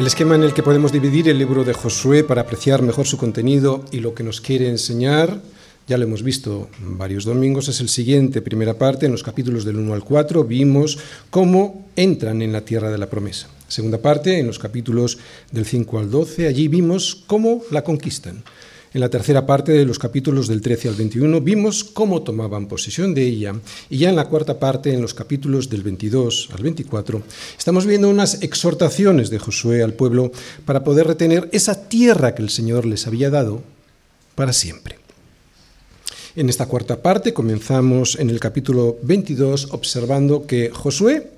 El esquema en el que podemos dividir el libro de Josué para apreciar mejor su contenido y lo que nos quiere enseñar, ya lo hemos visto varios domingos, es el siguiente. Primera parte, en los capítulos del 1 al 4, vimos cómo entran en la tierra de la promesa. Segunda parte, en los capítulos del 5 al 12, allí vimos cómo la conquistan. En la tercera parte de los capítulos del 13 al 21 vimos cómo tomaban posesión de ella y ya en la cuarta parte, en los capítulos del 22 al 24, estamos viendo unas exhortaciones de Josué al pueblo para poder retener esa tierra que el Señor les había dado para siempre. En esta cuarta parte comenzamos en el capítulo 22 observando que Josué,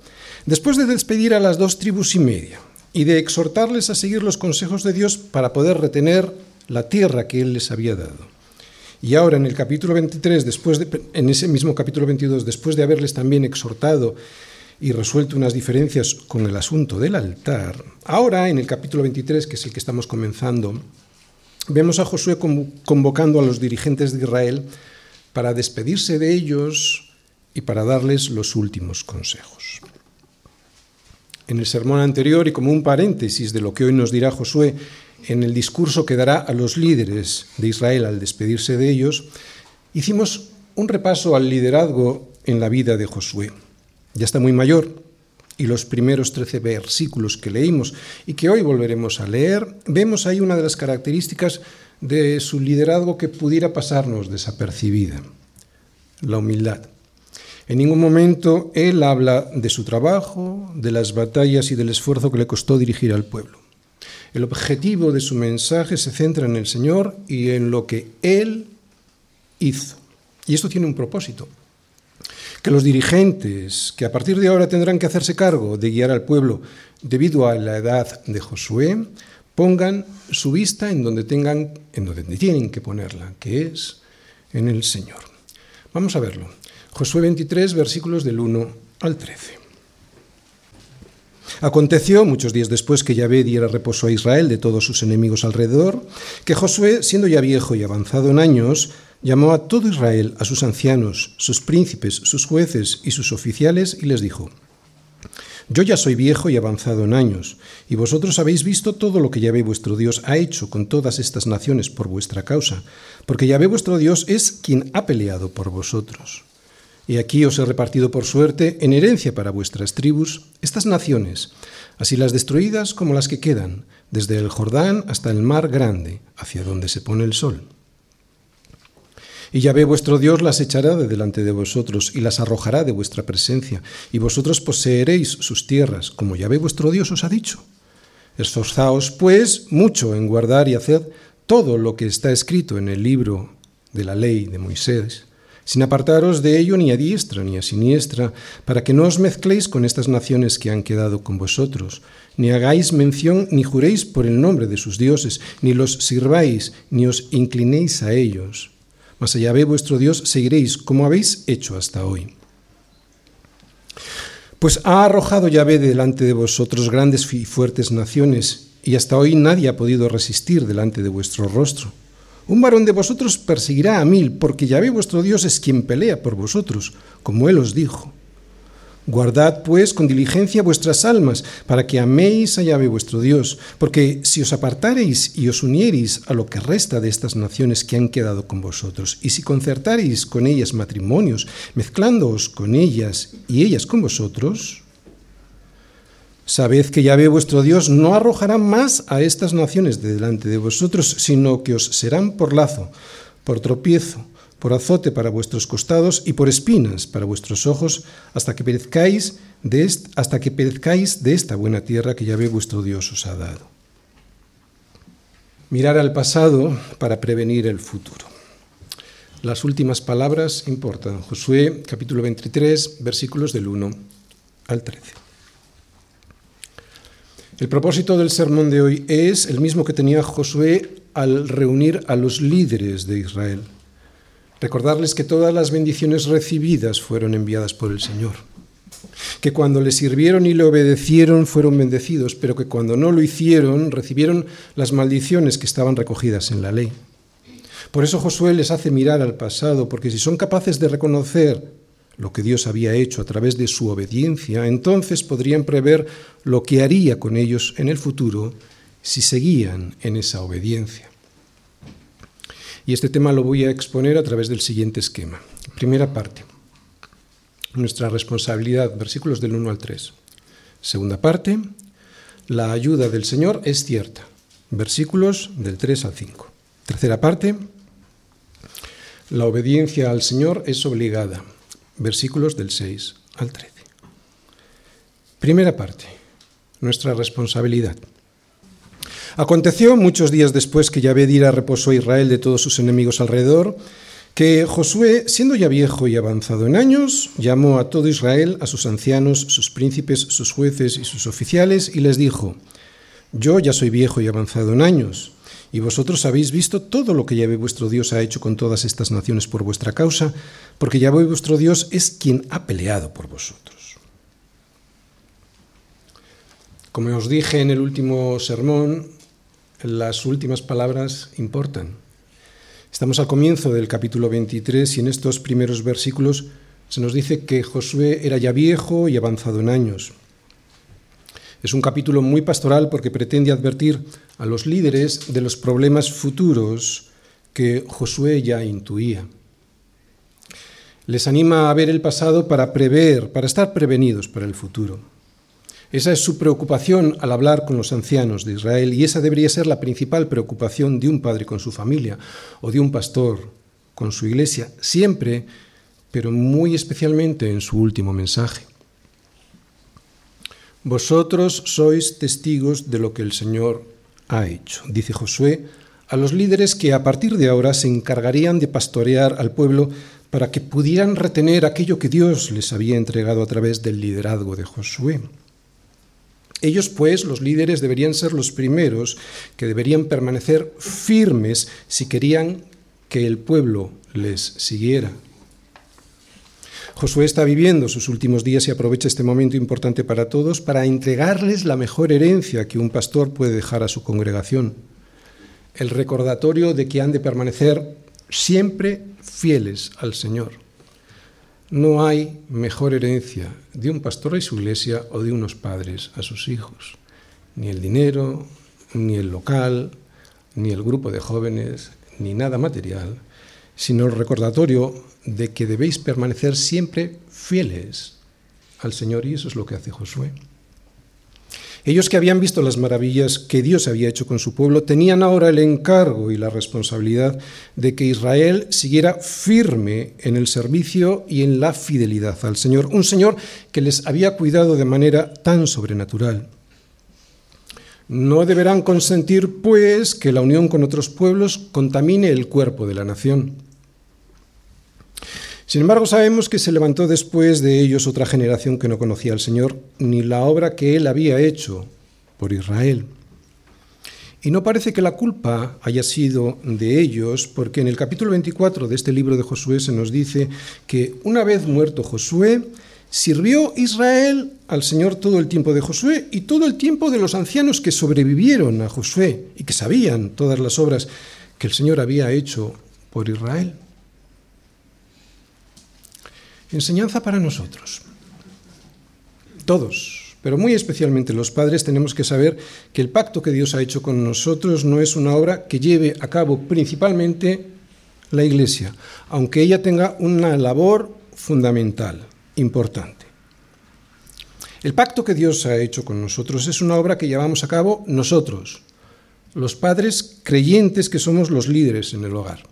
después de despedir a las dos tribus y media y de exhortarles a seguir los consejos de Dios para poder retener la tierra que Él les había dado. Y ahora en el capítulo 23, después de, en ese mismo capítulo 22, después de haberles también exhortado y resuelto unas diferencias con el asunto del altar, ahora en el capítulo 23, que es el que estamos comenzando, vemos a Josué convocando a los dirigentes de Israel para despedirse de ellos y para darles los últimos consejos. En el sermón anterior y como un paréntesis de lo que hoy nos dirá Josué, en el discurso que dará a los líderes de Israel al despedirse de ellos, hicimos un repaso al liderazgo en la vida de Josué. Ya está muy mayor y los primeros trece versículos que leímos y que hoy volveremos a leer, vemos ahí una de las características de su liderazgo que pudiera pasarnos desapercibida, la humildad. En ningún momento él habla de su trabajo, de las batallas y del esfuerzo que le costó dirigir al pueblo. El objetivo de su mensaje se centra en el Señor y en lo que Él hizo. Y esto tiene un propósito. Que los dirigentes, que a partir de ahora tendrán que hacerse cargo de guiar al pueblo debido a la edad de Josué, pongan su vista en donde tengan, en donde tienen que ponerla, que es en el Señor. Vamos a verlo. Josué 23, versículos del 1 al 13. Aconteció, muchos días después que Yahvé diera reposo a Israel de todos sus enemigos alrededor, que Josué, siendo ya viejo y avanzado en años, llamó a todo Israel, a sus ancianos, sus príncipes, sus jueces y sus oficiales, y les dijo, Yo ya soy viejo y avanzado en años, y vosotros habéis visto todo lo que Yahvé vuestro Dios ha hecho con todas estas naciones por vuestra causa, porque Yahvé vuestro Dios es quien ha peleado por vosotros. Y aquí os he repartido por suerte, en herencia para vuestras tribus, estas naciones, así las destruidas como las que quedan, desde el Jordán hasta el mar grande, hacia donde se pone el sol. Y Yahvé vuestro Dios las echará de delante de vosotros y las arrojará de vuestra presencia, y vosotros poseeréis sus tierras, como Yahvé vuestro Dios os ha dicho. Esforzaos, pues, mucho en guardar y hacer todo lo que está escrito en el libro de la ley de Moisés sin apartaros de ello ni a diestra ni a siniestra, para que no os mezcléis con estas naciones que han quedado con vosotros, ni hagáis mención ni juréis por el nombre de sus dioses, ni los sirváis, ni os inclinéis a ellos. Mas allá ve vuestro Dios, seguiréis como habéis hecho hasta hoy. Pues ha arrojado Yahvé delante de vosotros grandes y fuertes naciones, y hasta hoy nadie ha podido resistir delante de vuestro rostro. Un varón de vosotros perseguirá a mil, porque Yahvé vuestro Dios es quien pelea por vosotros, como él os dijo. Guardad, pues, con diligencia vuestras almas, para que améis a Yahvé vuestro Dios, porque si os apartareis y os uniereis a lo que resta de estas naciones que han quedado con vosotros, y si concertareis con ellas matrimonios, mezclándoos con ellas y ellas con vosotros, Sabed que Yahvé vuestro Dios no arrojará más a estas naciones de delante de vosotros, sino que os serán por lazo, por tropiezo, por azote para vuestros costados y por espinas para vuestros ojos, hasta que perezcáis de, hasta que perezcáis de esta buena tierra que Yahvé vuestro Dios os ha dado. Mirar al pasado para prevenir el futuro. Las últimas palabras importan. Josué capítulo 23, versículos del 1 al 13. El propósito del sermón de hoy es el mismo que tenía Josué al reunir a los líderes de Israel. Recordarles que todas las bendiciones recibidas fueron enviadas por el Señor. que cuando le sirvieron y le obedecieron fueron bendecidos, pero que cuando no lo hicieron recibieron las maldiciones que estaban recogidas en la ley. Por eso Josué les hace mirar al pasado, porque si son capaces de reconocer lo que Dios había hecho a través de su obediencia, entonces podrían prever lo que haría con ellos en el futuro si seguían en esa obediencia. Y este tema lo voy a exponer a través del siguiente esquema. Primera parte, nuestra responsabilidad, versículos del 1 al 3. Segunda parte, la ayuda del Señor es cierta, versículos del 3 al 5. Tercera parte, la obediencia al Señor es obligada, versículos del 6 al 13. Primera parte, nuestra responsabilidad. Aconteció muchos días después que Yahvé diera reposo a Israel de todos sus enemigos alrededor, que Josué, siendo ya viejo y avanzado en años, llamó a todo Israel, a sus ancianos, sus príncipes, sus jueces y sus oficiales, y les dijo, Yo ya soy viejo y avanzado en años, y vosotros habéis visto todo lo que Yahvé vuestro Dios ha hecho con todas estas naciones por vuestra causa, porque Yahvé vuestro Dios es quien ha peleado por vosotros. Como os dije en el último sermón, las últimas palabras importan. Estamos al comienzo del capítulo 23 y en estos primeros versículos se nos dice que Josué era ya viejo y avanzado en años. Es un capítulo muy pastoral porque pretende advertir a los líderes de los problemas futuros que Josué ya intuía. Les anima a ver el pasado para prever, para estar prevenidos para el futuro. Esa es su preocupación al hablar con los ancianos de Israel y esa debería ser la principal preocupación de un padre con su familia o de un pastor con su iglesia, siempre, pero muy especialmente en su último mensaje. Vosotros sois testigos de lo que el Señor ha hecho, dice Josué a los líderes que a partir de ahora se encargarían de pastorear al pueblo para que pudieran retener aquello que Dios les había entregado a través del liderazgo de Josué. Ellos, pues, los líderes, deberían ser los primeros que deberían permanecer firmes si querían que el pueblo les siguiera. Josué está viviendo sus últimos días y aprovecha este momento importante para todos para entregarles la mejor herencia que un pastor puede dejar a su congregación, el recordatorio de que han de permanecer siempre fieles al Señor. No hay mejor herencia de un pastor y su iglesia o de unos padres a sus hijos. Ni el dinero, ni el local, ni el grupo de jóvenes, ni nada material, sino el recordatorio de que debéis permanecer siempre fieles al Señor y eso es lo que hace Josué. Ellos que habían visto las maravillas que Dios había hecho con su pueblo, tenían ahora el encargo y la responsabilidad de que Israel siguiera firme en el servicio y en la fidelidad al Señor, un Señor que les había cuidado de manera tan sobrenatural. No deberán consentir, pues, que la unión con otros pueblos contamine el cuerpo de la nación. Sin embargo, sabemos que se levantó después de ellos otra generación que no conocía al Señor ni la obra que Él había hecho por Israel. Y no parece que la culpa haya sido de ellos, porque en el capítulo 24 de este libro de Josué se nos dice que una vez muerto Josué, sirvió Israel al Señor todo el tiempo de Josué y todo el tiempo de los ancianos que sobrevivieron a Josué y que sabían todas las obras que el Señor había hecho por Israel. Enseñanza para nosotros. Todos, pero muy especialmente los padres, tenemos que saber que el pacto que Dios ha hecho con nosotros no es una obra que lleve a cabo principalmente la Iglesia, aunque ella tenga una labor fundamental, importante. El pacto que Dios ha hecho con nosotros es una obra que llevamos a cabo nosotros, los padres creyentes que somos los líderes en el hogar.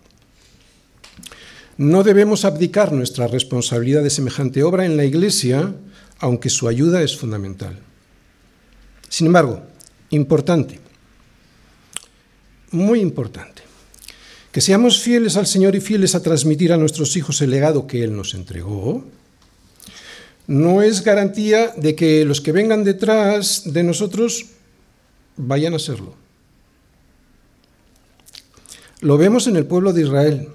No debemos abdicar nuestra responsabilidad de semejante obra en la Iglesia, aunque su ayuda es fundamental. Sin embargo, importante, muy importante, que seamos fieles al Señor y fieles a transmitir a nuestros hijos el legado que Él nos entregó, no es garantía de que los que vengan detrás de nosotros vayan a serlo. Lo vemos en el pueblo de Israel.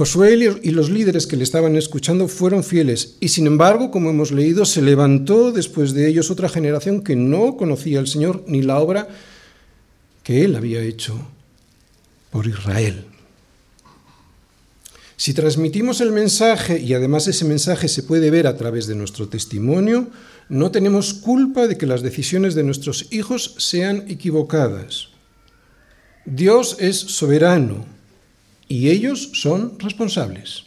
Josué y los líderes que le estaban escuchando fueron fieles y sin embargo, como hemos leído, se levantó después de ellos otra generación que no conocía al Señor ni la obra que él había hecho por Israel. Si transmitimos el mensaje y además ese mensaje se puede ver a través de nuestro testimonio, no tenemos culpa de que las decisiones de nuestros hijos sean equivocadas. Dios es soberano y ellos son responsables.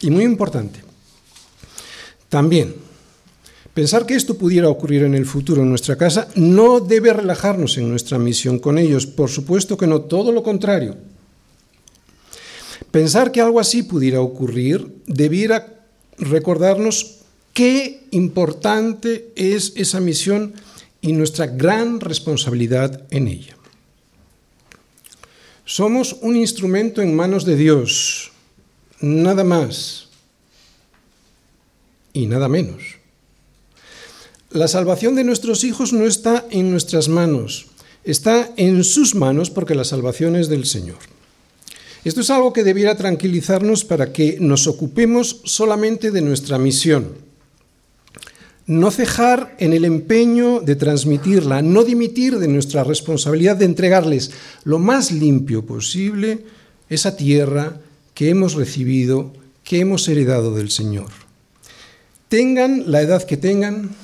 Y muy importante, también, pensar que esto pudiera ocurrir en el futuro en nuestra casa no debe relajarnos en nuestra misión con ellos, por supuesto que no, todo lo contrario. Pensar que algo así pudiera ocurrir debiera recordarnos qué importante es esa misión y nuestra gran responsabilidad en ella. Somos un instrumento en manos de Dios, nada más y nada menos. La salvación de nuestros hijos no está en nuestras manos, está en sus manos porque la salvación es del Señor. Esto es algo que debiera tranquilizarnos para que nos ocupemos solamente de nuestra misión no cejar en el empeño de transmitirla, no dimitir de nuestra responsabilidad de entregarles lo más limpio posible esa tierra que hemos recibido, que hemos heredado del Señor. Tengan la edad que tengan,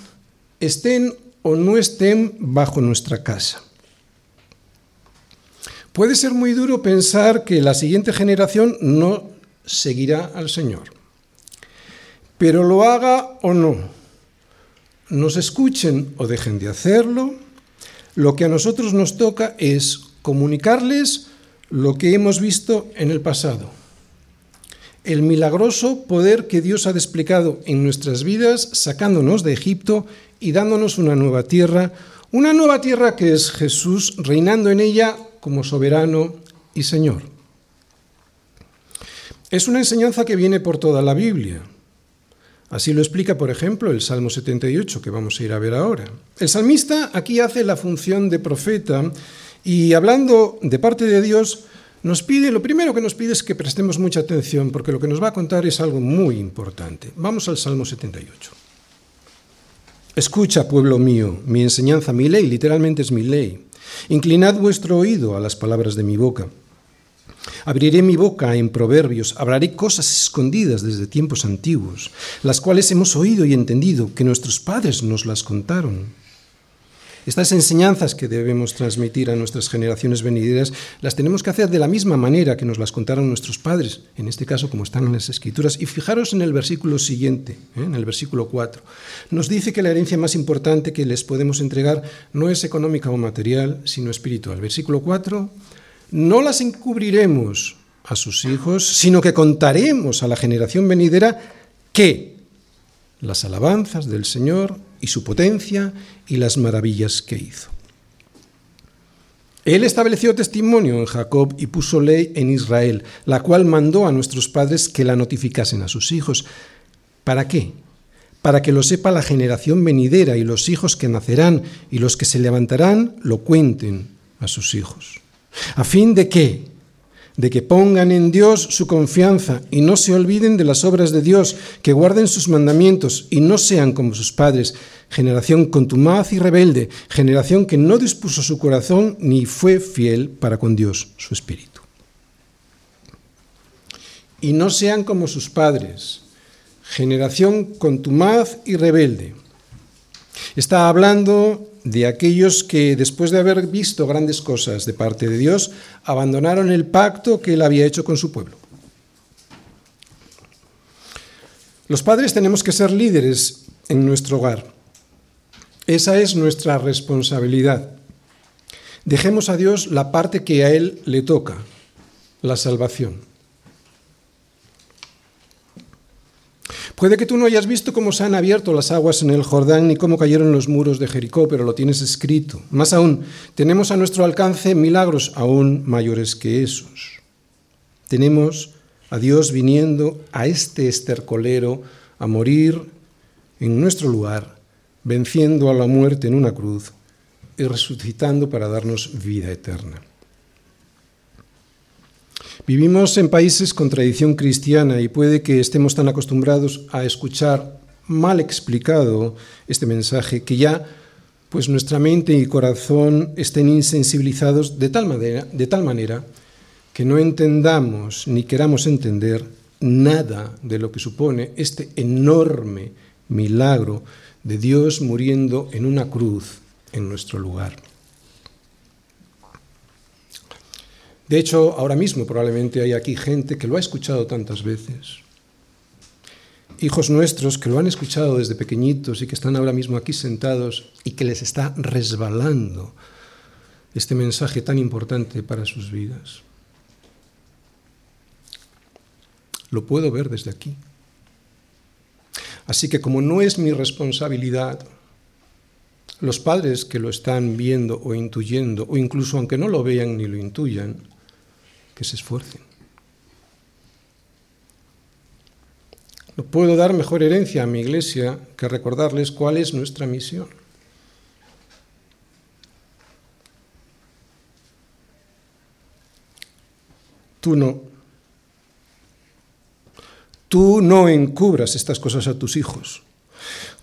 estén o no estén bajo nuestra casa. Puede ser muy duro pensar que la siguiente generación no seguirá al Señor, pero lo haga o no, nos escuchen o dejen de hacerlo, lo que a nosotros nos toca es comunicarles lo que hemos visto en el pasado. El milagroso poder que Dios ha desplegado en nuestras vidas, sacándonos de Egipto y dándonos una nueva tierra, una nueva tierra que es Jesús, reinando en ella como soberano y Señor. Es una enseñanza que viene por toda la Biblia. Así lo explica, por ejemplo, el Salmo 78, que vamos a ir a ver ahora. El salmista aquí hace la función de profeta y hablando de parte de Dios, nos pide, lo primero que nos pide es que prestemos mucha atención, porque lo que nos va a contar es algo muy importante. Vamos al Salmo 78. Escucha, pueblo mío, mi enseñanza, mi ley, literalmente es mi ley. Inclinad vuestro oído a las palabras de mi boca. Abriré mi boca en proverbios, hablaré cosas escondidas desde tiempos antiguos, las cuales hemos oído y entendido, que nuestros padres nos las contaron. Estas enseñanzas que debemos transmitir a nuestras generaciones venideras las tenemos que hacer de la misma manera que nos las contaron nuestros padres, en este caso como están en las escrituras. Y fijaros en el versículo siguiente, ¿eh? en el versículo 4. Nos dice que la herencia más importante que les podemos entregar no es económica o material, sino espiritual. Versículo 4 no las encubriremos a sus hijos, sino que contaremos a la generación venidera que las alabanzas del Señor y su potencia y las maravillas que hizo. Él estableció testimonio en Jacob y puso ley en Israel, la cual mandó a nuestros padres que la notificasen a sus hijos. ¿Para qué? Para que lo sepa la generación venidera y los hijos que nacerán y los que se levantarán lo cuenten a sus hijos. ¿A fin de qué? De que pongan en Dios su confianza y no se olviden de las obras de Dios, que guarden sus mandamientos y no sean como sus padres, generación contumaz y rebelde, generación que no dispuso su corazón ni fue fiel para con Dios, su espíritu. Y no sean como sus padres, generación contumaz y rebelde. Está hablando de aquellos que, después de haber visto grandes cosas de parte de Dios, abandonaron el pacto que él había hecho con su pueblo. Los padres tenemos que ser líderes en nuestro hogar. Esa es nuestra responsabilidad. Dejemos a Dios la parte que a Él le toca, la salvación. Puede que tú no hayas visto cómo se han abierto las aguas en el Jordán ni cómo cayeron los muros de Jericó, pero lo tienes escrito. Más aún, tenemos a nuestro alcance milagros aún mayores que esos. Tenemos a Dios viniendo a este estercolero a morir en nuestro lugar, venciendo a la muerte en una cruz y resucitando para darnos vida eterna. Vivimos en países con tradición cristiana y puede que estemos tan acostumbrados a escuchar mal explicado este mensaje que ya pues nuestra mente y corazón estén insensibilizados de tal manera, de tal manera que no entendamos ni queramos entender nada de lo que supone este enorme milagro de Dios muriendo en una cruz en nuestro lugar. De hecho, ahora mismo probablemente hay aquí gente que lo ha escuchado tantas veces. Hijos nuestros que lo han escuchado desde pequeñitos y que están ahora mismo aquí sentados y que les está resbalando este mensaje tan importante para sus vidas. Lo puedo ver desde aquí. Así que como no es mi responsabilidad, los padres que lo están viendo o intuyendo, o incluso aunque no lo vean ni lo intuyan, que se esfuercen. No puedo dar mejor herencia a mi iglesia que recordarles cuál es nuestra misión. Tú no. Tú no encubras estas cosas a tus hijos.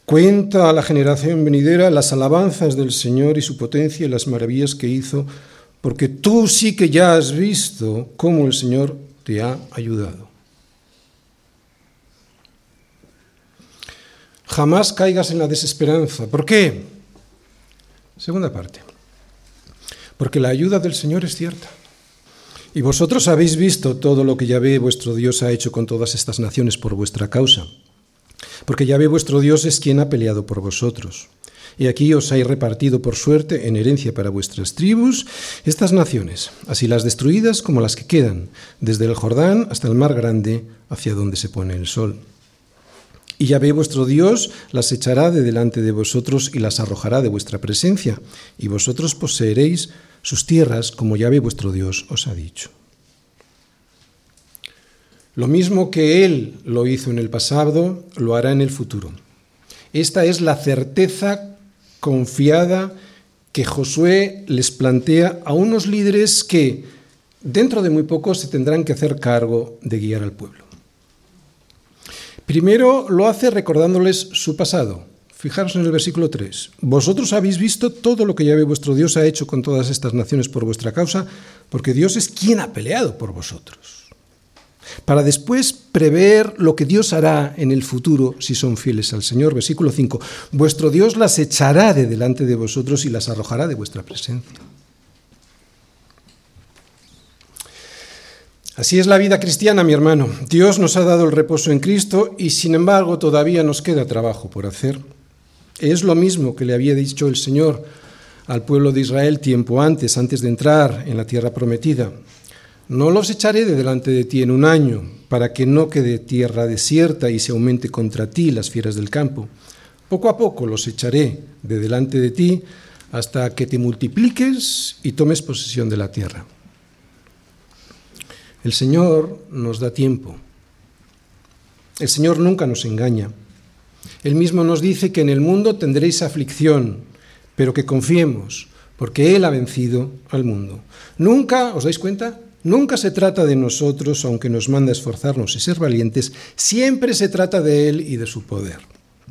Cuenta a la generación venidera las alabanzas del Señor y su potencia y las maravillas que hizo porque tú sí que ya has visto cómo el Señor te ha ayudado. Jamás caigas en la desesperanza. ¿Por qué? Segunda parte. Porque la ayuda del Señor es cierta. Y vosotros habéis visto todo lo que Yahvé vuestro Dios ha hecho con todas estas naciones por vuestra causa. Porque Yahvé vuestro Dios es quien ha peleado por vosotros. Y aquí os hay repartido por suerte en herencia para vuestras tribus estas naciones, así las destruidas como las que quedan, desde el Jordán hasta el mar grande, hacia donde se pone el sol. Y ya ve vuestro Dios las echará de delante de vosotros y las arrojará de vuestra presencia, y vosotros poseeréis sus tierras como ya ve vuestro Dios os ha dicho. Lo mismo que Él lo hizo en el pasado, lo hará en el futuro. Esta es la certeza confiada que Josué les plantea a unos líderes que dentro de muy poco se tendrán que hacer cargo de guiar al pueblo. Primero lo hace recordándoles su pasado. Fijaros en el versículo 3. Vosotros habéis visto todo lo que Yahvé vuestro Dios ha hecho con todas estas naciones por vuestra causa, porque Dios es quien ha peleado por vosotros para después prever lo que Dios hará en el futuro si son fieles al Señor. Versículo 5, vuestro Dios las echará de delante de vosotros y las arrojará de vuestra presencia. Así es la vida cristiana, mi hermano. Dios nos ha dado el reposo en Cristo y sin embargo todavía nos queda trabajo por hacer. Es lo mismo que le había dicho el Señor al pueblo de Israel tiempo antes, antes de entrar en la tierra prometida. No los echaré de delante de ti en un año, para que no quede tierra desierta y se aumente contra ti las fieras del campo. Poco a poco los echaré de delante de ti hasta que te multipliques y tomes posesión de la tierra. El Señor nos da tiempo. El Señor nunca nos engaña. Él mismo nos dice que en el mundo tendréis aflicción, pero que confiemos, porque Él ha vencido al mundo. Nunca, ¿os dais cuenta? Nunca se trata de nosotros, aunque nos manda esforzarnos y ser valientes, siempre se trata de Él y de su poder.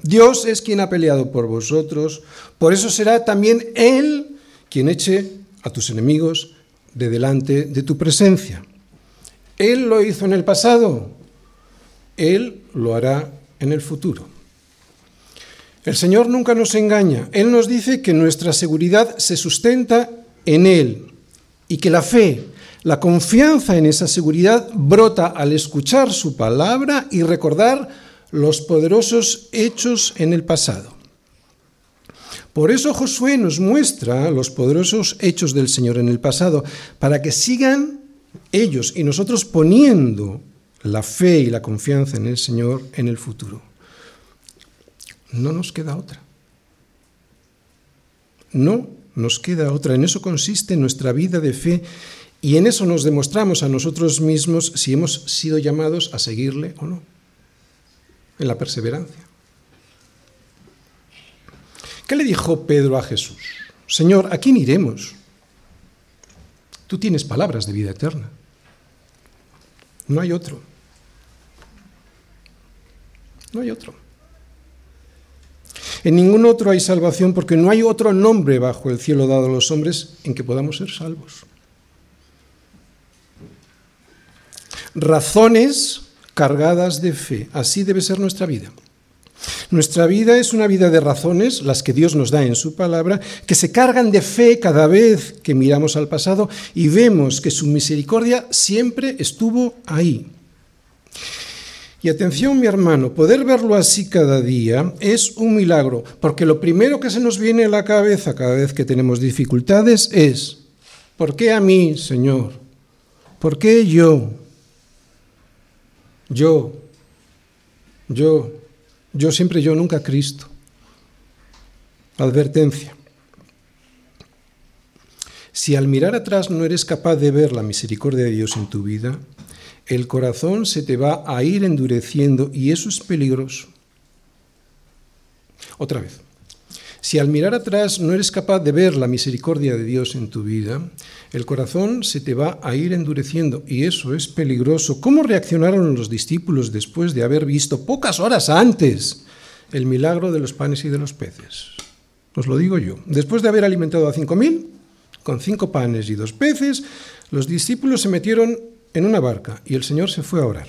Dios es quien ha peleado por vosotros, por eso será también Él quien eche a tus enemigos de delante de tu presencia. Él lo hizo en el pasado, Él lo hará en el futuro. El Señor nunca nos engaña, Él nos dice que nuestra seguridad se sustenta en Él y que la fe, la confianza en esa seguridad brota al escuchar su palabra y recordar los poderosos hechos en el pasado. Por eso Josué nos muestra los poderosos hechos del Señor en el pasado, para que sigan ellos y nosotros poniendo la fe y la confianza en el Señor en el futuro. No nos queda otra. No nos queda otra. En eso consiste nuestra vida de fe y en eso nos demostramos a nosotros mismos si hemos sido llamados a seguirle o no, en la perseverancia. ¿Qué le dijo Pedro a Jesús? Señor, ¿a quién iremos? Tú tienes palabras de vida eterna. No hay otro. No hay otro. En ningún otro hay salvación porque no hay otro nombre bajo el cielo dado a los hombres en que podamos ser salvos. Razones cargadas de fe. Así debe ser nuestra vida. Nuestra vida es una vida de razones, las que Dios nos da en su palabra, que se cargan de fe cada vez que miramos al pasado y vemos que su misericordia siempre estuvo ahí. Y atención, mi hermano, poder verlo así cada día es un milagro, porque lo primero que se nos viene a la cabeza cada vez que tenemos dificultades es, ¿por qué a mí, Señor? ¿Por qué yo? Yo, yo, yo siempre yo, nunca Cristo. Advertencia. Si al mirar atrás no eres capaz de ver la misericordia de Dios en tu vida, el corazón se te va a ir endureciendo y eso es peligroso. Otra vez. Si al mirar atrás no eres capaz de ver la misericordia de Dios en tu vida, el corazón se te va a ir endureciendo y eso es peligroso. ¿Cómo reaccionaron los discípulos después de haber visto pocas horas antes el milagro de los panes y de los peces? Os lo digo yo. Después de haber alimentado a cinco mil, con cinco panes y dos peces, los discípulos se metieron en una barca y el Señor se fue a orar.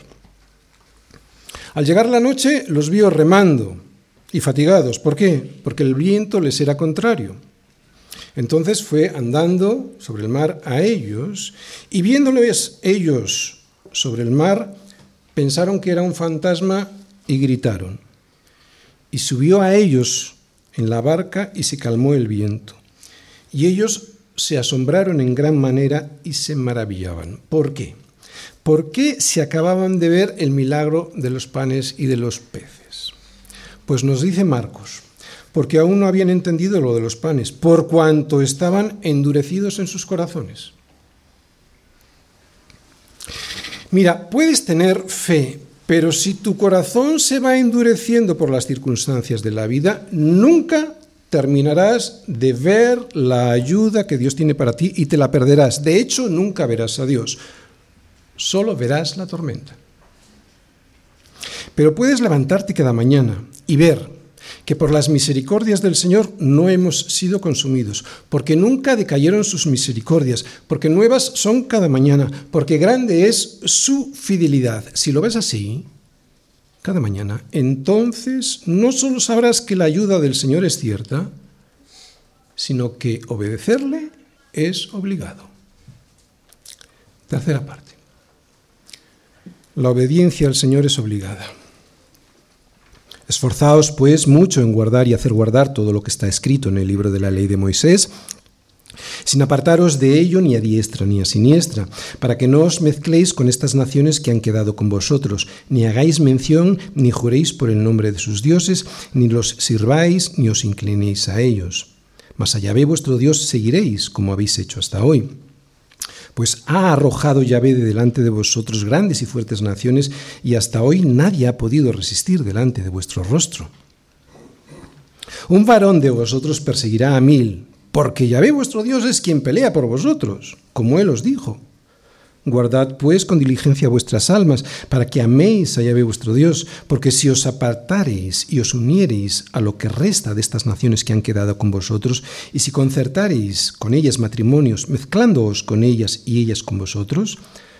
Al llegar la noche los vio remando y fatigados. ¿Por qué? Porque el viento les era contrario. Entonces fue andando sobre el mar a ellos y viéndoles ellos sobre el mar, pensaron que era un fantasma y gritaron. Y subió a ellos en la barca y se calmó el viento. Y ellos se asombraron en gran manera y se maravillaban. ¿Por qué? ¿Por qué se acababan de ver el milagro de los panes y de los peces? Pues nos dice Marcos, porque aún no habían entendido lo de los panes, por cuanto estaban endurecidos en sus corazones. Mira, puedes tener fe, pero si tu corazón se va endureciendo por las circunstancias de la vida, nunca terminarás de ver la ayuda que Dios tiene para ti y te la perderás. De hecho, nunca verás a Dios solo verás la tormenta. Pero puedes levantarte cada mañana y ver que por las misericordias del Señor no hemos sido consumidos, porque nunca decayeron sus misericordias, porque nuevas son cada mañana, porque grande es su fidelidad. Si lo ves así, cada mañana, entonces no solo sabrás que la ayuda del Señor es cierta, sino que obedecerle es obligado. Tercera parte. La obediencia al Señor es obligada. Esforzaos, pues, mucho en guardar y hacer guardar todo lo que está escrito en el libro de la ley de Moisés, sin apartaros de ello ni a diestra ni a siniestra, para que no os mezcléis con estas naciones que han quedado con vosotros, ni hagáis mención, ni juréis por el nombre de sus dioses, ni los sirváis, ni os inclinéis a ellos. Mas allá ve vuestro Dios seguiréis, como habéis hecho hasta hoy pues ha arrojado Yahvé de delante de vosotros grandes y fuertes naciones, y hasta hoy nadie ha podido resistir delante de vuestro rostro. Un varón de vosotros perseguirá a mil, porque Yahvé vuestro Dios es quien pelea por vosotros, como él os dijo. Guardad pues con diligencia vuestras almas, para que améis a Yahvé vuestro Dios, porque si os apartareis y os uniereis a lo que resta de estas naciones que han quedado con vosotros, y si concertareis con ellas matrimonios, mezclándoos con ellas y ellas con vosotros,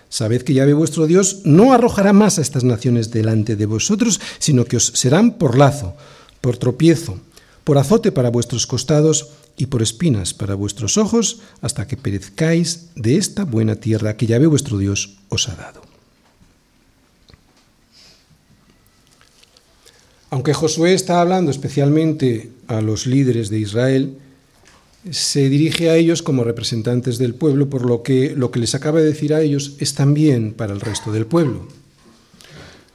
sabed que Yahvé vuestro Dios no arrojará más a estas naciones delante de vosotros, sino que os serán por lazo, por tropiezo, por azote para vuestros costados, y por espinas para vuestros ojos, hasta que perezcáis de esta buena tierra que Yahvé vuestro Dios os ha dado. Aunque Josué está hablando especialmente a los líderes de Israel, se dirige a ellos como representantes del pueblo, por lo que lo que les acaba de decir a ellos es también para el resto del pueblo.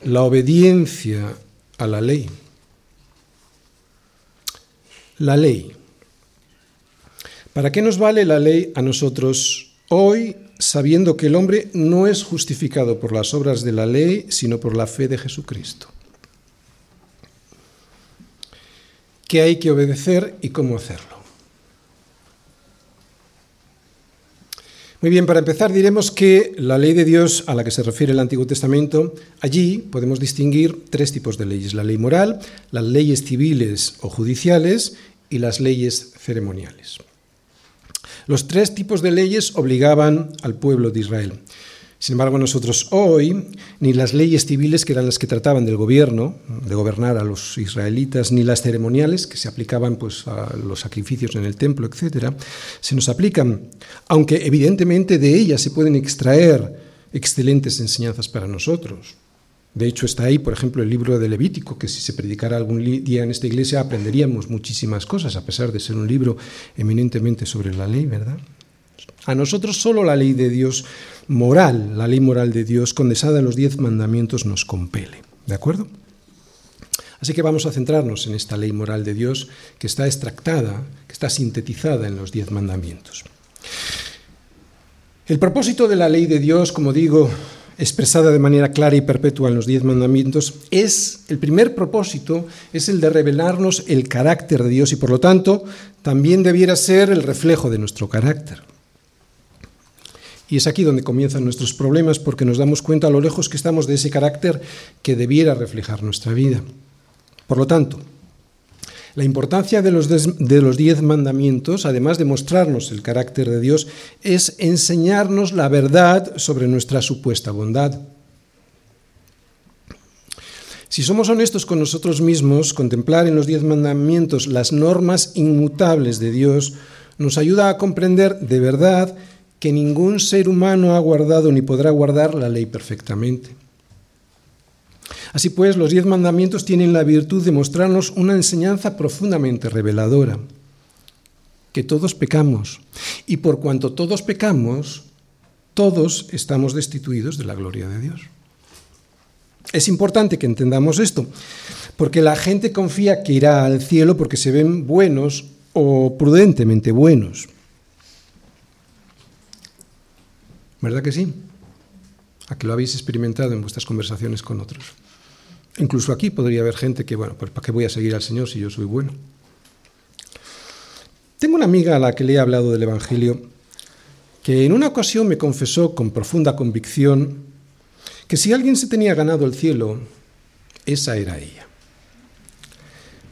La obediencia a la ley. La ley. ¿Para qué nos vale la ley a nosotros hoy, sabiendo que el hombre no es justificado por las obras de la ley, sino por la fe de Jesucristo? ¿Qué hay que obedecer y cómo hacerlo? Muy bien, para empezar diremos que la ley de Dios a la que se refiere el Antiguo Testamento, allí podemos distinguir tres tipos de leyes, la ley moral, las leyes civiles o judiciales y las leyes ceremoniales. Los tres tipos de leyes obligaban al pueblo de Israel. Sin embargo, nosotros hoy, ni las leyes civiles, que eran las que trataban del gobierno, de gobernar a los israelitas, ni las ceremoniales, que se aplicaban pues, a los sacrificios en el templo, etc., se nos aplican, aunque evidentemente de ellas se pueden extraer excelentes enseñanzas para nosotros. De hecho, está ahí, por ejemplo, el libro de Levítico, que si se predicara algún día en esta iglesia aprenderíamos muchísimas cosas, a pesar de ser un libro eminentemente sobre la ley, ¿verdad? A nosotros solo la ley de Dios moral, la ley moral de Dios condensada en los diez mandamientos nos compele. ¿De acuerdo? Así que vamos a centrarnos en esta ley moral de Dios que está extractada, que está sintetizada en los diez mandamientos. El propósito de la ley de Dios, como digo, expresada de manera clara y perpetua en los diez mandamientos, es el primer propósito, es el de revelarnos el carácter de Dios y por lo tanto también debiera ser el reflejo de nuestro carácter. Y es aquí donde comienzan nuestros problemas porque nos damos cuenta a lo lejos que estamos de ese carácter que debiera reflejar nuestra vida. Por lo tanto, la importancia de los, de los diez mandamientos, además de mostrarnos el carácter de Dios, es enseñarnos la verdad sobre nuestra supuesta bondad. Si somos honestos con nosotros mismos, contemplar en los diez mandamientos las normas inmutables de Dios nos ayuda a comprender de verdad que ningún ser humano ha guardado ni podrá guardar la ley perfectamente. Así pues, los diez mandamientos tienen la virtud de mostrarnos una enseñanza profundamente reveladora, que todos pecamos, y por cuanto todos pecamos, todos estamos destituidos de la gloria de Dios. Es importante que entendamos esto, porque la gente confía que irá al cielo porque se ven buenos o prudentemente buenos. ¿Verdad que sí? A que lo habéis experimentado en vuestras conversaciones con otros. Incluso aquí podría haber gente que, bueno, pues ¿para qué voy a seguir al Señor si yo soy bueno? Tengo una amiga a la que le he hablado del Evangelio que en una ocasión me confesó con profunda convicción que si alguien se tenía ganado el cielo, esa era ella.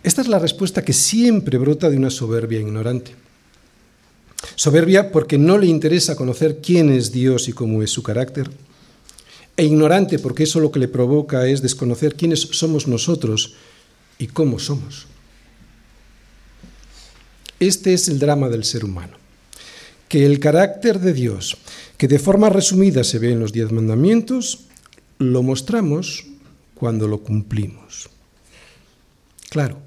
Esta es la respuesta que siempre brota de una soberbia ignorante. Soberbia porque no le interesa conocer quién es Dios y cómo es su carácter. E ignorante porque eso lo que le provoca es desconocer quiénes somos nosotros y cómo somos. Este es el drama del ser humano. Que el carácter de Dios, que de forma resumida se ve en los diez mandamientos, lo mostramos cuando lo cumplimos. Claro,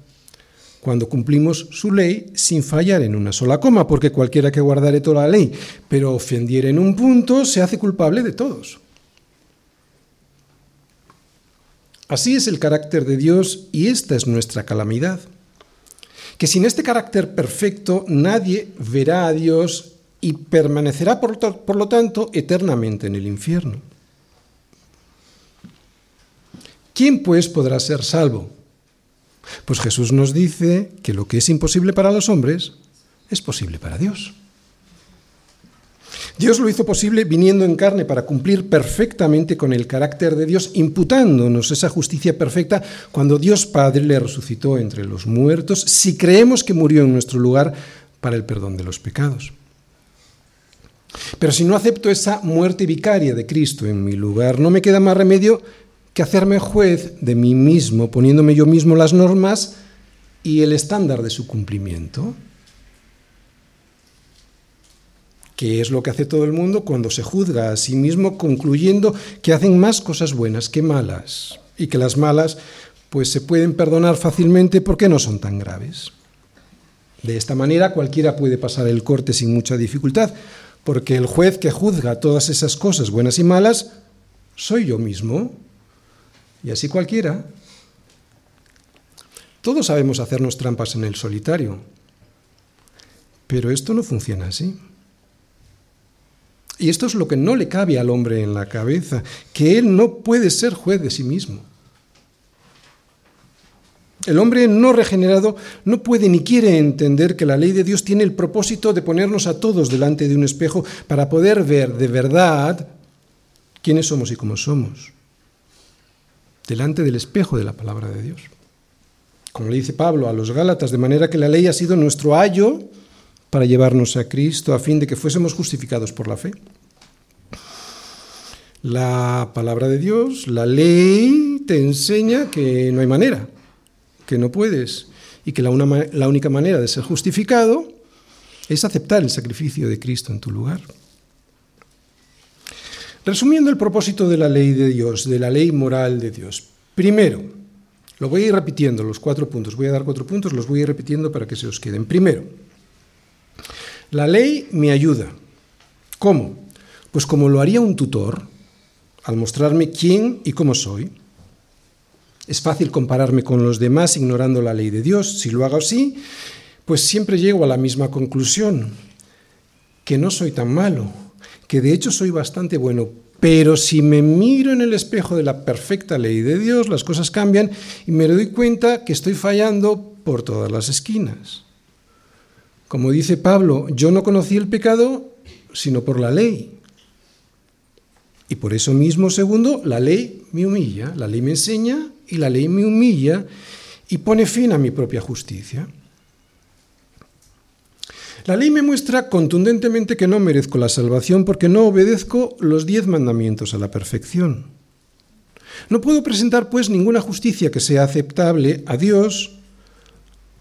cuando cumplimos su ley sin fallar en una sola coma, porque cualquiera que guardare toda la ley, pero ofendiera en un punto, se hace culpable de todos. Así es el carácter de Dios y esta es nuestra calamidad. Que sin este carácter perfecto nadie verá a Dios y permanecerá por, lo tanto eternamente en el infierno. ¿Quién pues podrá ser salvo? Pues Jesús nos dice que lo que es imposible para los hombres es posible para Dios. Dios lo hizo posible viniendo en carne para cumplir perfectamente con el carácter de Dios, imputándonos esa justicia perfecta cuando Dios Padre le resucitó entre los muertos, si creemos que murió en nuestro lugar para el perdón de los pecados. Pero si no acepto esa muerte vicaria de Cristo en mi lugar, no me queda más remedio que hacerme juez de mí mismo, poniéndome yo mismo las normas y el estándar de su cumplimiento. Que es lo que hace todo el mundo cuando se juzga a sí mismo concluyendo que hacen más cosas buenas que malas y que las malas pues se pueden perdonar fácilmente porque no son tan graves. De esta manera cualquiera puede pasar el corte sin mucha dificultad, porque el juez que juzga todas esas cosas buenas y malas soy yo mismo, y así cualquiera. Todos sabemos hacernos trampas en el solitario, pero esto no funciona así. Y esto es lo que no le cabe al hombre en la cabeza, que él no puede ser juez de sí mismo. El hombre no regenerado no puede ni quiere entender que la ley de Dios tiene el propósito de ponernos a todos delante de un espejo para poder ver de verdad quiénes somos y cómo somos. Delante del espejo de la palabra de Dios. Como le dice Pablo a los Gálatas, de manera que la ley ha sido nuestro ayo para llevarnos a Cristo a fin de que fuésemos justificados por la fe. La palabra de Dios, la ley, te enseña que no hay manera, que no puedes, y que la, única manera de ser justificado es aceptar el sacrificio de Cristo en tu lugar. Resumiendo el propósito de la ley de Dios, de la ley moral de Dios. Primero, lo voy a ir repitiendo, los cuatro puntos. Voy a dar cuatro puntos, los voy a ir repitiendo para que se os queden. Primero, la ley me ayuda. ¿Cómo? Pues como lo haría un tutor, al mostrarme quién y cómo soy. Es fácil compararme con los demás ignorando la ley de Dios. Si lo hago así, pues siempre llego a la misma conclusión, que no soy tan malo, que de hecho soy bastante bueno. Pero si me miro en el espejo de la perfecta ley de Dios, las cosas cambian y me doy cuenta que estoy fallando por todas las esquinas. Como dice Pablo, yo no conocí el pecado sino por la ley. Y por eso mismo, segundo, la ley me humilla, la ley me enseña y la ley me humilla y pone fin a mi propia justicia. La ley me muestra contundentemente que no merezco la salvación porque no obedezco los diez mandamientos a la perfección. No puedo presentar, pues, ninguna justicia que sea aceptable a Dios,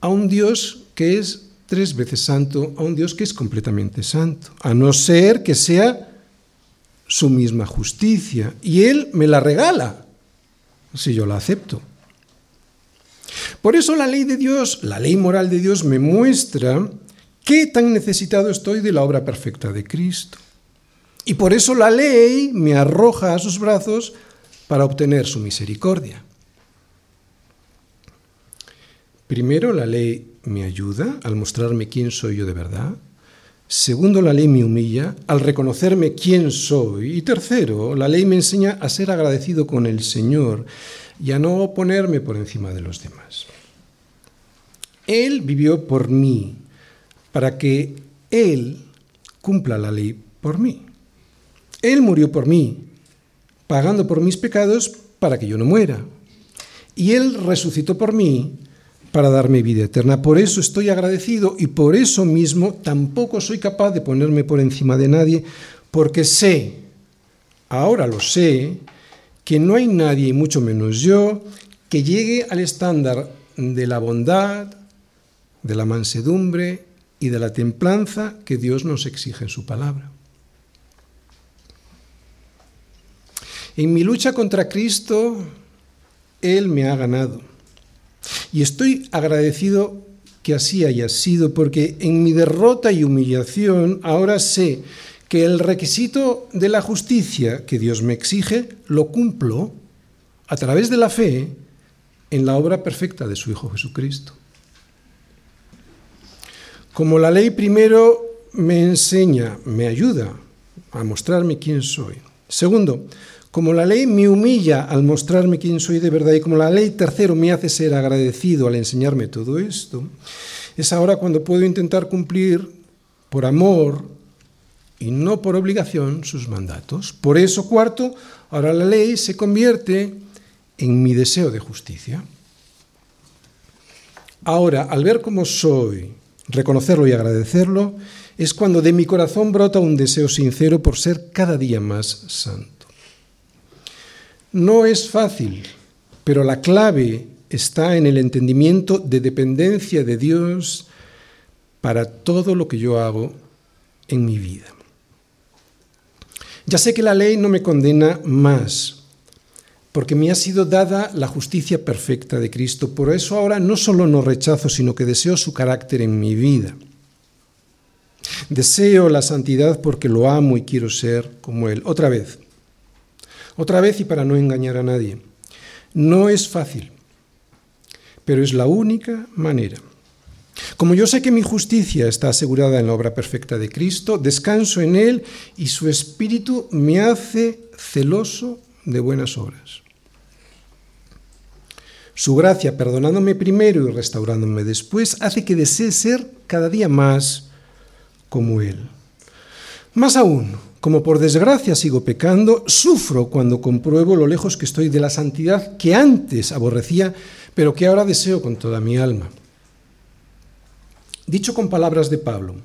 a un Dios que es tres veces santo, a un Dios que es completamente santo, a no ser que sea su misma justicia y Él me la regala si yo la acepto. Por eso la ley de Dios, la ley moral de Dios me muestra qué tan necesitado estoy de la obra perfecta de Cristo. Y por eso la ley me arroja a sus brazos para obtener su misericordia. Primero, la ley me ayuda al mostrarme quién soy yo de verdad. Segundo, la ley me humilla al reconocerme quién soy. Y tercero, la ley me enseña a ser agradecido con el Señor y a no ponerme por encima de los demás. Él vivió por mí, para que Él cumpla la ley por mí. Él murió por mí, pagando por mis pecados para que yo no muera. Y Él resucitó por mí para darme vida eterna. Por eso estoy agradecido y por eso mismo tampoco soy capaz de ponerme por encima de nadie, porque sé, ahora lo sé, que no hay nadie, y mucho menos yo, que llegue al estándar de la bondad, de la mansedumbre y de la templanza que Dios nos exige en su palabra. En mi lucha contra Cristo, Él me ha ganado. Y estoy agradecido que así haya sido, porque en mi derrota y humillación ahora sé que el requisito de la justicia que Dios me exige lo cumplo a través de la fe en la obra perfecta de su Hijo Jesucristo. Como la ley primero me enseña, me ayuda a mostrarme quién soy. Segundo, como la ley me humilla al mostrarme quién soy de verdad y como la ley tercero me hace ser agradecido al enseñarme todo esto, es ahora cuando puedo intentar cumplir por amor y no por obligación sus mandatos. Por eso, cuarto, ahora la ley se convierte en mi deseo de justicia. Ahora, al ver cómo soy, reconocerlo y agradecerlo, es cuando de mi corazón brota un deseo sincero por ser cada día más santo. No es fácil, pero la clave está en el entendimiento de dependencia de Dios para todo lo que yo hago en mi vida. Ya sé que la ley no me condena más, porque me ha sido dada la justicia perfecta de Cristo. Por eso ahora no solo no rechazo, sino que deseo su carácter en mi vida. Deseo la santidad porque lo amo y quiero ser como Él. Otra vez, otra vez y para no engañar a nadie. No es fácil, pero es la única manera. Como yo sé que mi justicia está asegurada en la obra perfecta de Cristo, descanso en Él y su Espíritu me hace celoso de buenas obras. Su gracia, perdonándome primero y restaurándome después, hace que desee ser cada día más como Él. Más aún, como por desgracia sigo pecando, sufro cuando compruebo lo lejos que estoy de la santidad que antes aborrecía, pero que ahora deseo con toda mi alma. Dicho con palabras de Pablo,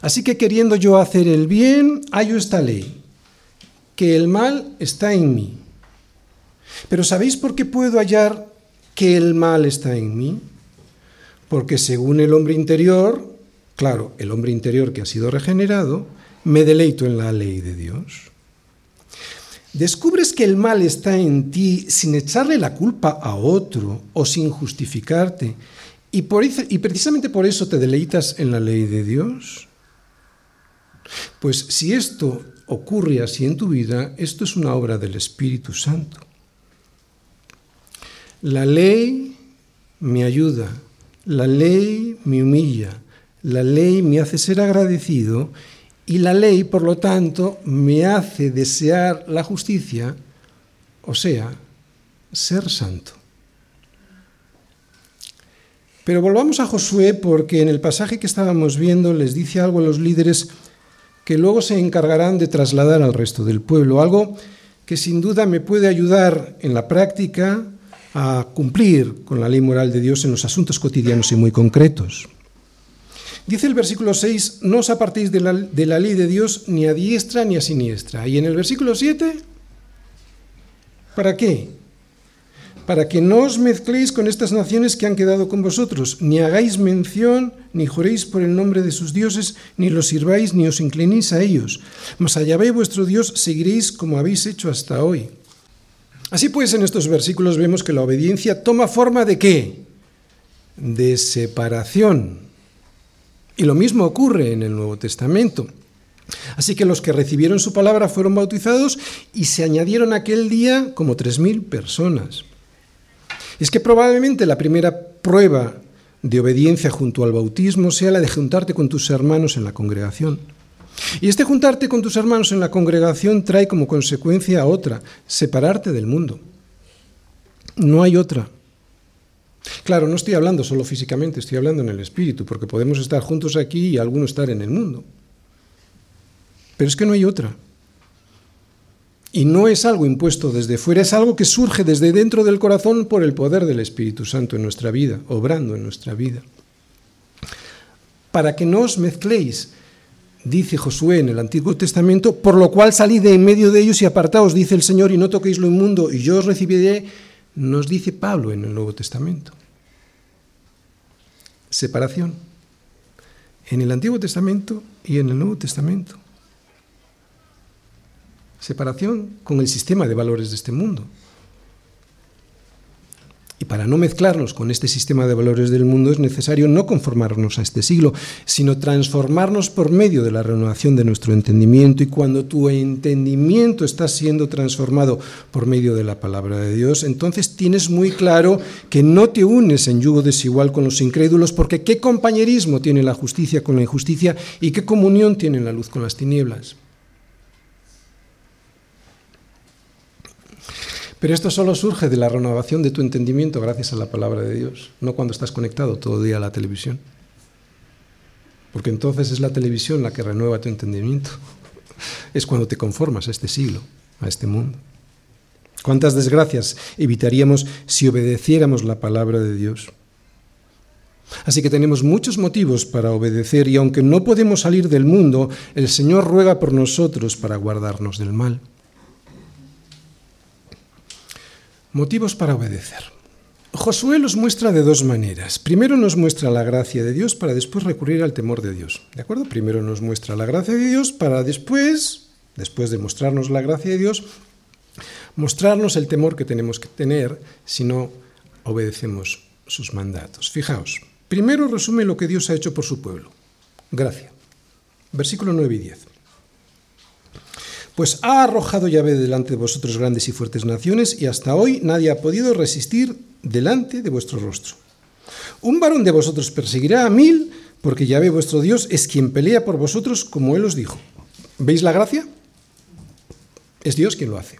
así que queriendo yo hacer el bien, hallo esta ley, que el mal está en mí. Pero ¿sabéis por qué puedo hallar que el mal está en mí? Porque según el hombre interior, claro, el hombre interior que ha sido regenerado, me deleito en la ley de Dios. Descubres que el mal está en ti sin echarle la culpa a otro o sin justificarte, y, precisamente por eso te deleitas en la ley de Dios. Pues si esto ocurre así en tu vida, esto es una obra del Espíritu Santo. La ley me ayuda, la ley me humilla, la ley me hace ser agradecido y la ley, por lo tanto, me hace desear la justicia, o sea, ser santo. Pero volvamos a Josué porque en el pasaje que estábamos viendo les dice algo a los líderes que luego se encargarán de trasladar al resto del pueblo, algo que sin duda me puede ayudar en la práctica a cumplir con la ley moral de Dios en los asuntos cotidianos y muy concretos. Dice el versículo 6, no os apartéis de la, ley de Dios ni a diestra ni a siniestra. Y en el versículo 7, ¿para qué? Para que no os mezcléis con estas naciones que han quedado con vosotros, ni hagáis mención, ni juréis por el nombre de sus dioses, ni los sirváis, ni os inclinéis a ellos. Mas allá ve vuestro Dios, seguiréis como habéis hecho hasta hoy. Así pues, en estos versículos vemos que la obediencia toma forma de qué? De separación. Y lo mismo ocurre en el Nuevo Testamento. Así que los que recibieron su palabra fueron bautizados y se añadieron aquel día como tres mil personas. Es que probablemente la primera prueba de obediencia junto al bautismo sea la de juntarte con tus hermanos en la congregación. Y este juntarte con tus hermanos en la congregación trae como consecuencia otra, separarte del mundo. No hay otra. Claro, no estoy hablando solo físicamente, estoy hablando en el espíritu, porque podemos estar juntos aquí y algunos estar en el mundo. Pero es que no hay otra. Y no es algo impuesto desde fuera, es algo que surge desde dentro del corazón por el poder del Espíritu Santo en nuestra vida, obrando en nuestra vida. Para que no os mezcléis dice Josué en el Antiguo Testamento, por lo cual salid de en medio de ellos y apartaos, dice el Señor, y no toquéis lo inmundo, y yo os recibiré, nos dice Pablo en el Nuevo Testamento. Separación. En el Antiguo Testamento y en el Nuevo Testamento. Separación con el sistema de valores de este mundo. Y para no mezclarnos con este sistema de valores del mundo es necesario no conformarnos a este siglo, sino transformarnos por medio de la renovación de nuestro entendimiento. Y cuando tu entendimiento está siendo transformado por medio de la palabra de Dios, entonces tienes muy claro que no te unes en yugo desigual con los incrédulos, porque qué compañerismo tiene la justicia con la injusticia y qué comunión tiene la luz con las tinieblas. Pero esto solo surge de la renovación de tu entendimiento gracias a la palabra de Dios, no cuando estás conectado todo el día a la televisión. Porque entonces es la televisión la que renueva tu entendimiento. Es cuando te conformas a este siglo, a este mundo. ¿Cuántas desgracias evitaríamos si obedeciéramos la palabra de Dios? Así que tenemos muchos motivos para obedecer y aunque no podemos salir del mundo, el Señor ruega por nosotros para guardarnos del mal. Motivos para obedecer. Josué los muestra de dos maneras. Primero nos muestra la gracia de Dios para después recurrir al temor de Dios. ¿De acuerdo? Primero nos muestra la gracia de Dios para después, después de mostrarnos la gracia de Dios, mostrarnos el temor que tenemos que tener si no obedecemos sus mandatos. Fijaos, primero resume lo que Dios ha hecho por su pueblo. Gracia. Versículo 9 y 10. Pues ha arrojado Yahvé delante de vosotros grandes y fuertes naciones, y hasta hoy nadie ha podido resistir delante de vuestro rostro. Un varón de vosotros perseguirá a mil, porque Yahvé vuestro Dios es quien pelea por vosotros, como él os dijo. ¿Veis la gracia? Es Dios quien lo hace.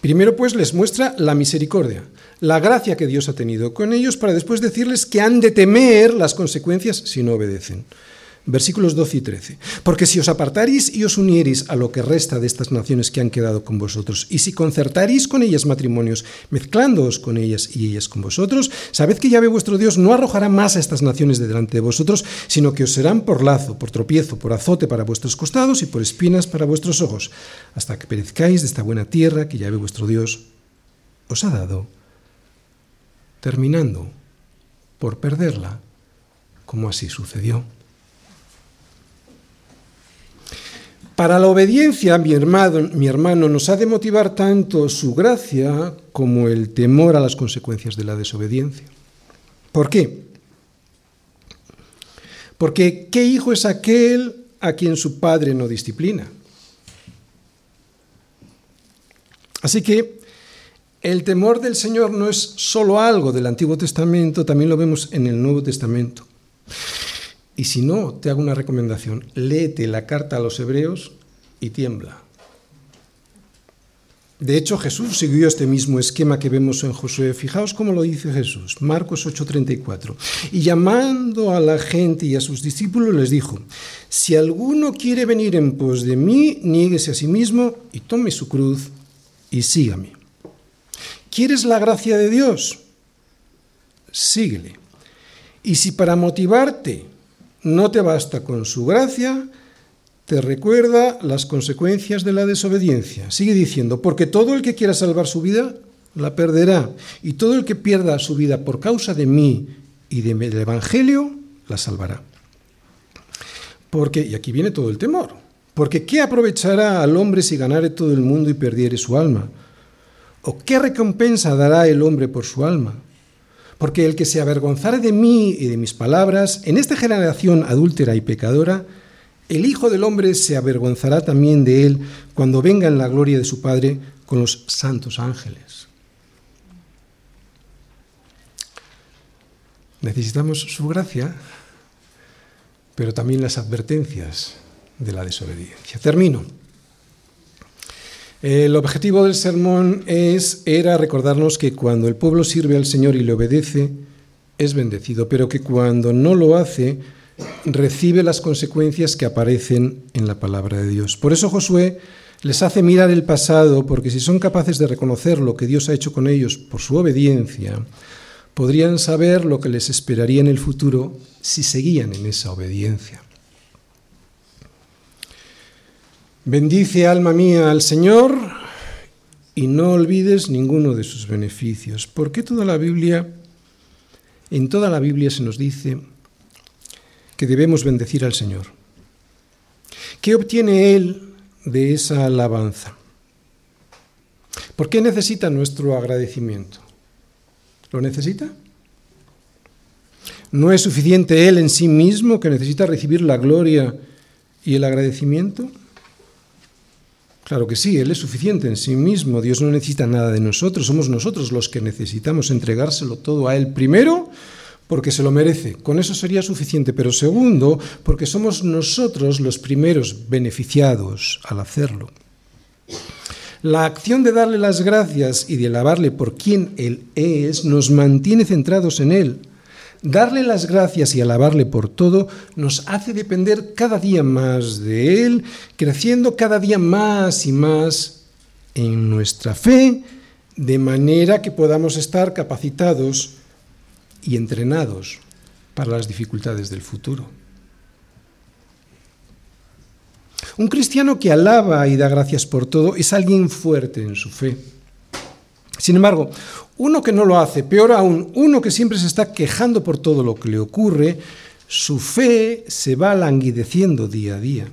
Primero pues les muestra la misericordia, la gracia que Dios ha tenido con ellos para después decirles que han de temer las consecuencias si no obedecen. Versículos 12 y 13. Porque si os apartaréis y os uniereis a lo que resta de estas naciones que han quedado con vosotros, y si concertaréis con ellas matrimonios, mezclándoos con ellas y ellas con vosotros, sabed que Yahvé vuestro Dios no arrojará más a estas naciones de delante de vosotros, sino que os serán por lazo, por tropiezo, por azote para vuestros costados y por espinas para vuestros ojos, hasta que perezcáis de esta buena tierra que Yahvé vuestro Dios os ha dado, terminando por perderla, como así sucedió. Para la obediencia, mi hermano, mi hermano, nos ha de motivar tanto su gracia como el temor a las consecuencias de la desobediencia. ¿Por qué? Porque ¿qué hijo es aquel a quien su padre no disciplina? Así que el temor del Señor no es solo algo del Antiguo Testamento, también lo vemos en el Nuevo Testamento. Y si no, te hago una recomendación, léete la carta a los hebreos y tiembla. De hecho, Jesús siguió este mismo esquema que vemos en Josué. Fijaos cómo lo dice Jesús, Marcos 8:34. Y llamando a la gente y a sus discípulos les dijo, si alguno quiere venir en pos de mí, niéguese a sí mismo y tome su cruz y sígame. ¿Quieres la gracia de Dios? Síguele. Y si para motivarte no te basta con su gracia, te recuerda las consecuencias de la desobediencia. Sigue diciendo, porque todo el que quiera salvar su vida, la perderá, y todo el que pierda su vida por causa de mí y del Evangelio, la salvará. Porque, y aquí viene todo el temor, porque ¿qué aprovechará al hombre si ganare todo el mundo y perdiere su alma? ¿O qué recompensa dará el hombre por su alma? Porque el que se avergonzare de mí y de mis palabras, en esta generación adúltera y pecadora, el Hijo del Hombre se avergonzará también de él cuando venga en la gloria de su Padre con los santos ángeles. Necesitamos su gracia, pero también las advertencias de la desobediencia. Termino. El objetivo del sermón es, era recordarnos que cuando el pueblo sirve al Señor y le obedece, es bendecido, pero que cuando no lo hace, recibe las consecuencias que aparecen en la palabra de Dios. Por eso Josué les hace mirar el pasado, porque si son capaces de reconocer lo que Dios ha hecho con ellos por su obediencia, podrían saber lo que les esperaría en el futuro si seguían en esa obediencia. Bendice alma mía al Señor y no olvides ninguno de sus beneficios. porque toda la Biblia, en toda la Biblia se nos dice que debemos bendecir al Señor? ¿Qué obtiene Él de esa alabanza? ¿Por qué necesita nuestro agradecimiento? ¿Lo necesita? ¿No es suficiente Él en sí mismo que necesita recibir la gloria y el agradecimiento? Claro que sí, Él es suficiente en sí mismo, Dios no necesita nada de nosotros, somos nosotros los que necesitamos entregárselo todo a Él primero porque se lo merece, con eso sería suficiente, pero segundo, porque somos nosotros los primeros beneficiados al hacerlo. La acción de darle las gracias y de alabarle por quien Él es nos mantiene centrados en Él. Darle las gracias y alabarle por todo nos hace depender cada día más de Él, creciendo cada día más y más en nuestra fe, de manera que podamos estar capacitados y entrenados para las dificultades del futuro. Un cristiano que alaba y da gracias por todo es alguien fuerte en su fe. Sin embargo, uno que no lo hace, peor aún, uno que siempre se está quejando por todo lo que le ocurre, su fe se va languideciendo día a día.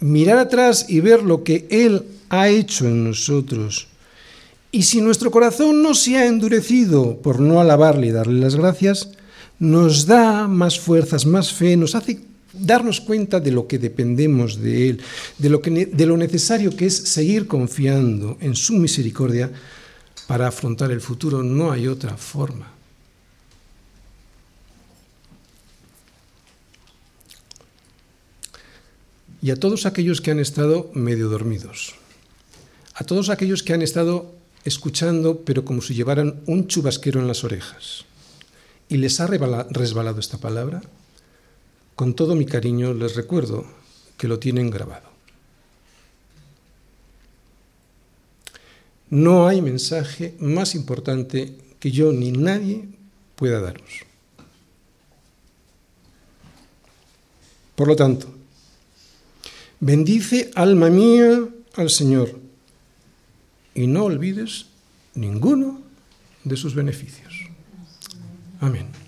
Mirar atrás y ver lo que Él ha hecho en nosotros. Y si nuestro corazón no se ha endurecido por no alabarle y darle las gracias, nos da más fuerzas, más fe, nos hace darnos cuenta de lo que dependemos de Él, de lo, que, de lo necesario que es seguir confiando en su misericordia para afrontar el futuro. No hay otra forma. Y a todos aquellos que han estado medio dormidos, a todos aquellos que han estado escuchando, pero como si llevaran un chubasquero en las orejas, y les ha resbalado esta palabra, con todo mi cariño les recuerdo que lo tienen grabado. No hay mensaje más importante que yo ni nadie pueda daros. Por lo tanto, bendice alma mía al Señor y no olvides ninguno de sus beneficios. Amén.